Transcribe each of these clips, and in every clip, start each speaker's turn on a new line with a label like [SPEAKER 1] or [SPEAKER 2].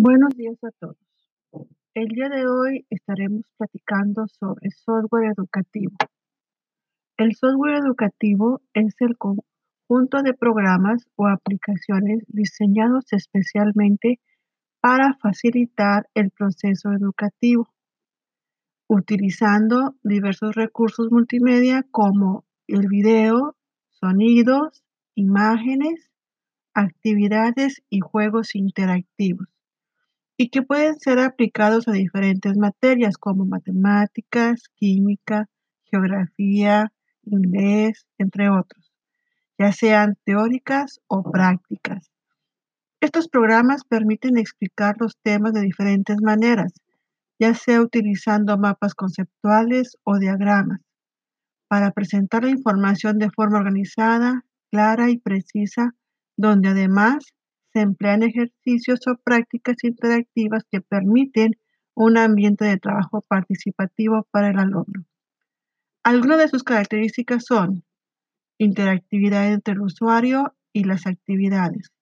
[SPEAKER 1] Buenos días a todos. El día de hoy estaremos platicando sobre software educativo. El software educativo es el conjunto de programas o aplicaciones diseñados especialmente para facilitar el proceso educativo, utilizando diversos recursos multimedia como el video, sonidos, imágenes, actividades y juegos interactivos y que pueden ser aplicados a diferentes materias como matemáticas, química, geografía, inglés, entre otros, ya sean teóricas o prácticas. Estos programas permiten explicar los temas de diferentes maneras, ya sea utilizando mapas conceptuales o diagramas, para presentar la información de forma organizada, clara y precisa, donde además se emplean ejercicios o prácticas interactivas que permiten un ambiente de trabajo participativo para el alumno. Algunas de sus características son interactividad entre el usuario y las actividades,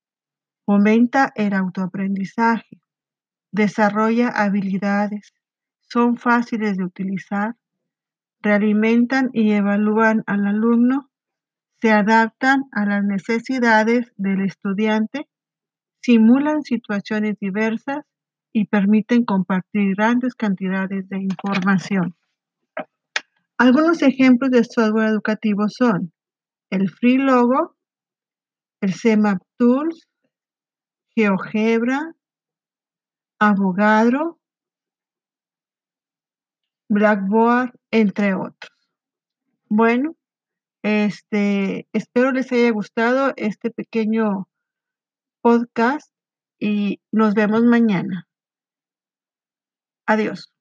[SPEAKER 1] fomenta el autoaprendizaje, desarrolla habilidades, son fáciles de utilizar, realimentan y evalúan al alumno, se adaptan a las necesidades del estudiante simulan situaciones diversas y permiten compartir grandes cantidades de información. Algunos ejemplos de software educativo son el FreeLogo, el CMAP Tools, GeoGebra, Avogadro, Blackboard, entre otros. Bueno, este, espero les haya gustado este pequeño podcast y nos vemos mañana. Adiós.